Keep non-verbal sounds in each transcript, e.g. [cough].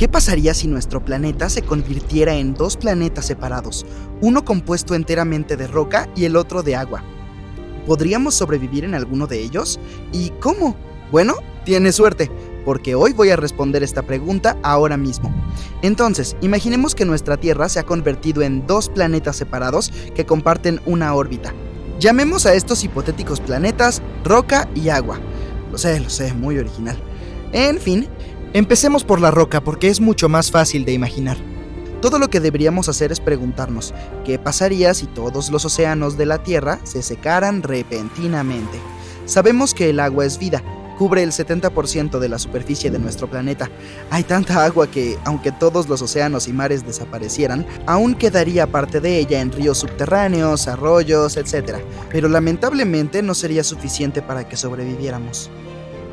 ¿Qué pasaría si nuestro planeta se convirtiera en dos planetas separados, uno compuesto enteramente de roca y el otro de agua? ¿Podríamos sobrevivir en alguno de ellos? ¿Y cómo? Bueno, tienes suerte, porque hoy voy a responder esta pregunta ahora mismo. Entonces, imaginemos que nuestra Tierra se ha convertido en dos planetas separados que comparten una órbita. Llamemos a estos hipotéticos planetas roca y agua. Lo sé, lo sé, muy original. En fin, Empecemos por la roca porque es mucho más fácil de imaginar. Todo lo que deberíamos hacer es preguntarnos, ¿qué pasaría si todos los océanos de la Tierra se secaran repentinamente? Sabemos que el agua es vida, cubre el 70% de la superficie de nuestro planeta. Hay tanta agua que, aunque todos los océanos y mares desaparecieran, aún quedaría parte de ella en ríos subterráneos, arroyos, etc. Pero lamentablemente no sería suficiente para que sobreviviéramos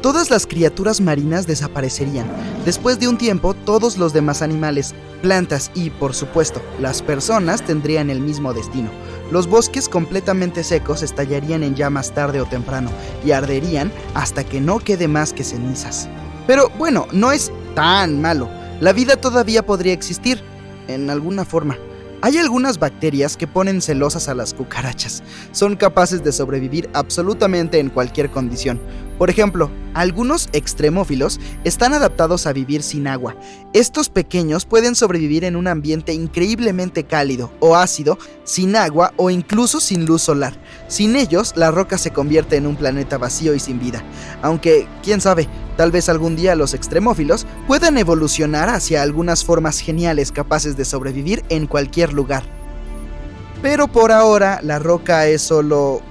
todas las criaturas marinas desaparecerían. Después de un tiempo, todos los demás animales, plantas y, por supuesto, las personas tendrían el mismo destino. Los bosques completamente secos estallarían en llamas tarde o temprano y arderían hasta que no quede más que cenizas. Pero bueno, no es tan malo. La vida todavía podría existir, en alguna forma. Hay algunas bacterias que ponen celosas a las cucarachas. Son capaces de sobrevivir absolutamente en cualquier condición. Por ejemplo, algunos extremófilos están adaptados a vivir sin agua. Estos pequeños pueden sobrevivir en un ambiente increíblemente cálido o ácido, sin agua o incluso sin luz solar. Sin ellos, la roca se convierte en un planeta vacío y sin vida. Aunque, quién sabe, tal vez algún día los extremófilos puedan evolucionar hacia algunas formas geniales capaces de sobrevivir en cualquier lugar. Pero por ahora, la roca es solo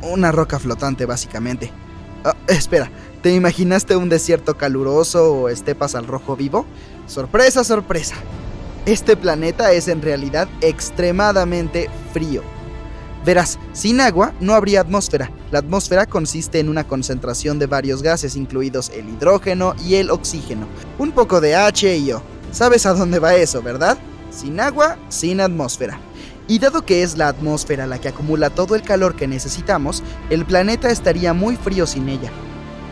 una roca flotante básicamente. Ah, espera, ¿te imaginaste un desierto caluroso o estepas al rojo vivo? Sorpresa, sorpresa. Este planeta es en realidad extremadamente frío. Verás, sin agua no habría atmósfera. La atmósfera consiste en una concentración de varios gases, incluidos el hidrógeno y el oxígeno. Un poco de H y O. ¿Sabes a dónde va eso, verdad? Sin agua, sin atmósfera. Y dado que es la atmósfera la que acumula todo el calor que necesitamos, el planeta estaría muy frío sin ella.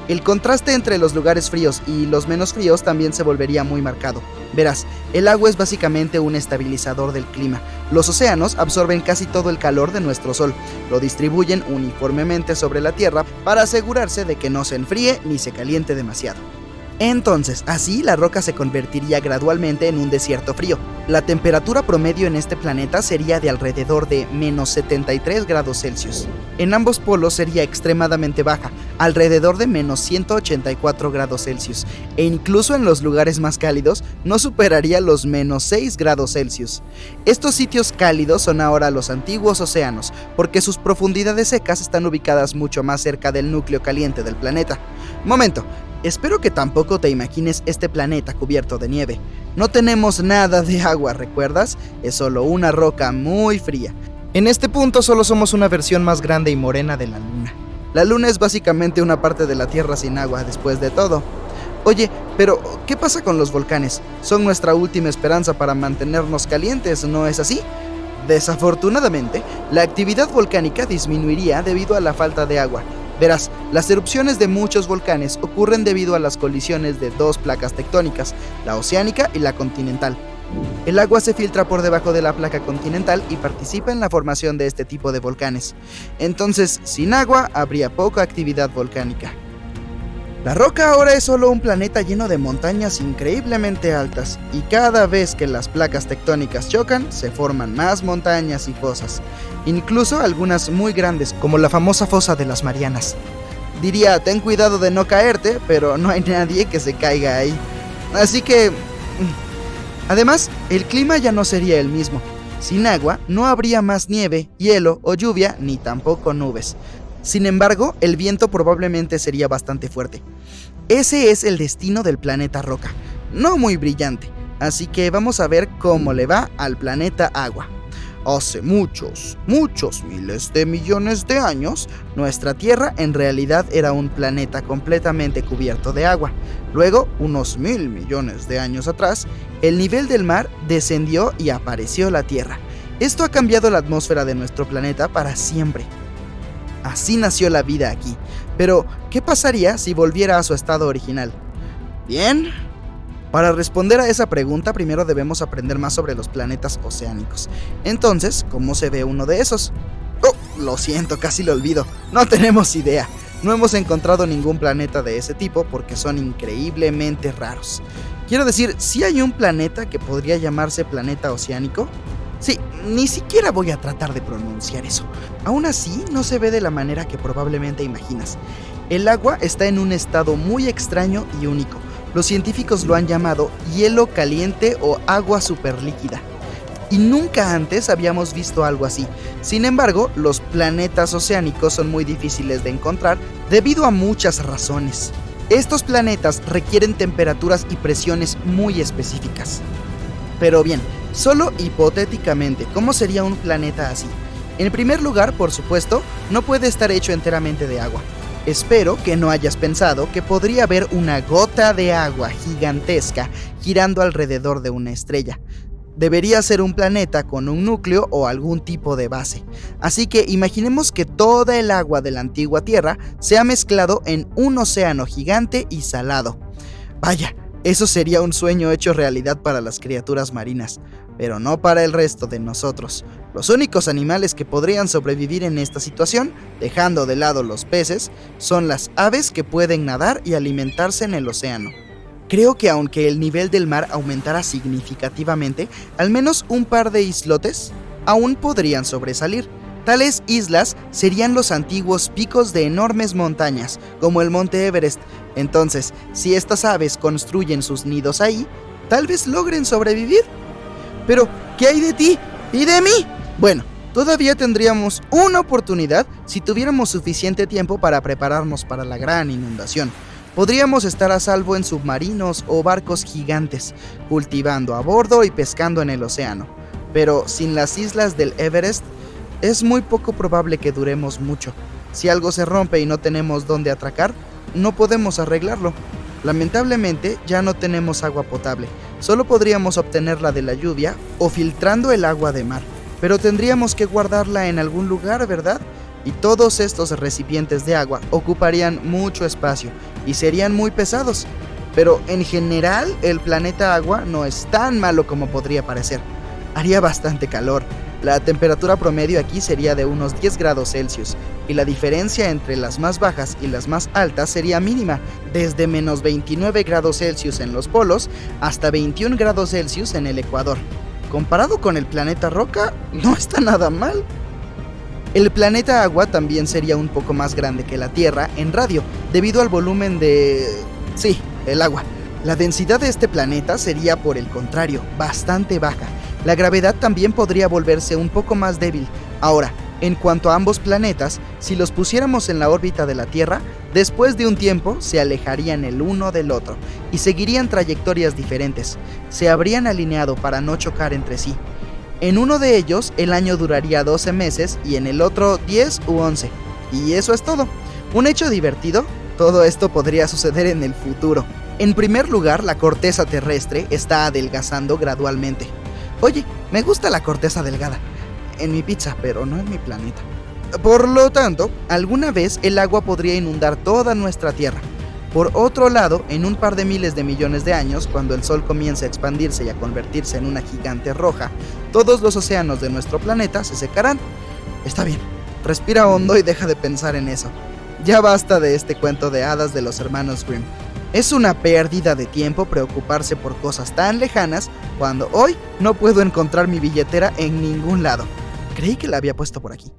El contraste entre los lugares fríos y los menos fríos también se volvería muy marcado. Verás, el agua es básicamente un estabilizador del clima. Los océanos absorben casi todo el calor de nuestro Sol, lo distribuyen uniformemente sobre la Tierra para asegurarse de que no se enfríe ni se caliente demasiado. Entonces, así la roca se convertiría gradualmente en un desierto frío. La temperatura promedio en este planeta sería de alrededor de menos 73 grados Celsius. En ambos polos sería extremadamente baja, alrededor de menos 184 grados Celsius, e incluso en los lugares más cálidos no superaría los menos 6 grados Celsius. Estos sitios cálidos son ahora los antiguos océanos, porque sus profundidades secas están ubicadas mucho más cerca del núcleo caliente del planeta. Momento, Espero que tampoco te imagines este planeta cubierto de nieve. No tenemos nada de agua, ¿recuerdas? Es solo una roca muy fría. En este punto solo somos una versión más grande y morena de la Luna. La Luna es básicamente una parte de la Tierra sin agua, después de todo. Oye, pero ¿qué pasa con los volcanes? Son nuestra última esperanza para mantenernos calientes, ¿no es así? Desafortunadamente, la actividad volcánica disminuiría debido a la falta de agua, Verás, las erupciones de muchos volcanes ocurren debido a las colisiones de dos placas tectónicas, la oceánica y la continental. El agua se filtra por debajo de la placa continental y participa en la formación de este tipo de volcanes. Entonces, sin agua habría poca actividad volcánica. La roca ahora es solo un planeta lleno de montañas increíblemente altas, y cada vez que las placas tectónicas chocan, se forman más montañas y fosas, incluso algunas muy grandes, como la famosa fosa de las Marianas. Diría, ten cuidado de no caerte, pero no hay nadie que se caiga ahí. Así que... Mm, además, el clima ya no sería el mismo. Sin agua no habría más nieve, hielo o lluvia, ni tampoco nubes. Sin embargo, el viento probablemente sería bastante fuerte. Ese es el destino del planeta Roca. no muy brillante, así que vamos a ver cómo le va al planeta Agua. Hace muchos, muchos miles de millones de años, nuestra Tierra en realidad era un planeta completamente cubierto de agua. Luego, unos mil millones de años atrás, el nivel del mar descendió y apareció la Tierra. Esto ha cambiado la atmósfera de nuestro planeta para siempre. Así nació la vida aquí. Pero, ¿qué pasaría si volviera a su estado original? Bien, para responder a esa pregunta, primero debemos aprender más sobre los planetas oceánicos. Entonces, ¿cómo se ve uno de esos? Oh, lo siento, casi lo olvido. No [laughs] tenemos idea. No hemos encontrado ningún planeta de ese tipo porque son increíblemente raros. Quiero decir, si hay un planeta que podría llamarse planeta oceánico. Sí, ni siquiera voy a tratar de pronunciar eso. Aún así, no se ve de la manera que probablemente imaginas. El agua está en un estado muy extraño y único los científicos lo han llamado hielo caliente o agua superlíquida. Y nunca antes habíamos visto algo así. Sin embargo, los planetas oceánicos son muy difíciles de encontrar debido a muchas razones. Estos planetas requieren temperaturas y presiones muy específicas. Pero bien, solo hipotéticamente, ¿cómo sería un planeta así? En primer lugar, por supuesto, no puede estar hecho enteramente de agua. Espero que no hayas pensado que podría haber una gota de agua gigantesca girando alrededor de una estrella. Debería ser un planeta con un núcleo o algún tipo de base. Así que imaginemos que toda el agua de la antigua Tierra se ha mezclado en un océano gigante y salado. Vaya, eso sería un sueño hecho realidad para las criaturas marinas, pero no para el resto de nosotros. Los únicos animales que podrían sobrevivir en esta situación, dejando de lado los peces, son las aves que pueden nadar y alimentarse en el océano. Creo que aunque el nivel del mar aumentara significativamente, al menos un par de islotes aún podrían sobresalir. Tales islas serían los antiguos picos de enormes montañas, como el monte Everest. Entonces, si estas aves construyen sus nidos ahí, tal vez logren sobrevivir. Pero, ¿qué hay de ti y de mí? Bueno, todavía tendríamos una oportunidad si tuviéramos suficiente tiempo para prepararnos para la gran inundación. Podríamos estar a salvo en submarinos o barcos gigantes, cultivando a bordo y pescando en el océano. Pero sin las islas del Everest, es muy poco probable que duremos mucho. Si algo se rompe y no tenemos dónde atracar, no podemos arreglarlo. Lamentablemente ya no tenemos agua potable, solo podríamos obtenerla de la lluvia o filtrando el agua de mar pero tendríamos que guardarla en algún lugar, ¿verdad? Y todos estos recipientes de agua ocuparían mucho espacio y serían muy pesados. Pero en general el planeta agua no es tan malo como podría parecer. Haría bastante calor. La temperatura promedio aquí sería de unos 10 grados Celsius y la diferencia entre las más bajas y las más altas sería mínima, desde menos 29 grados Celsius en los polos hasta 21 grados Celsius en el Ecuador. Comparado con el planeta Roca, no está nada mal. El planeta Agua también sería un poco más grande que la Tierra en radio, debido al volumen de... Sí, el agua. La densidad de este planeta sería, por el contrario, bastante baja. La gravedad también podría volverse un poco más débil. Ahora, en cuanto a ambos planetas, si los pusiéramos en la órbita de la Tierra, después de un tiempo se alejarían el uno del otro y seguirían trayectorias diferentes. Se habrían alineado para no chocar entre sí. En uno de ellos el año duraría 12 meses y en el otro 10 u 11. Y eso es todo. Un hecho divertido, todo esto podría suceder en el futuro. En primer lugar, la corteza terrestre está adelgazando gradualmente. Oye, me gusta la corteza delgada en mi pizza, pero no en mi planeta. Por lo tanto, alguna vez el agua podría inundar toda nuestra Tierra. Por otro lado, en un par de miles de millones de años, cuando el Sol comience a expandirse y a convertirse en una gigante roja, todos los océanos de nuestro planeta se secarán. Está bien, respira hondo y deja de pensar en eso. Ya basta de este cuento de hadas de los hermanos Grimm. Es una pérdida de tiempo preocuparse por cosas tan lejanas cuando hoy no puedo encontrar mi billetera en ningún lado. Creí que la había puesto por aquí.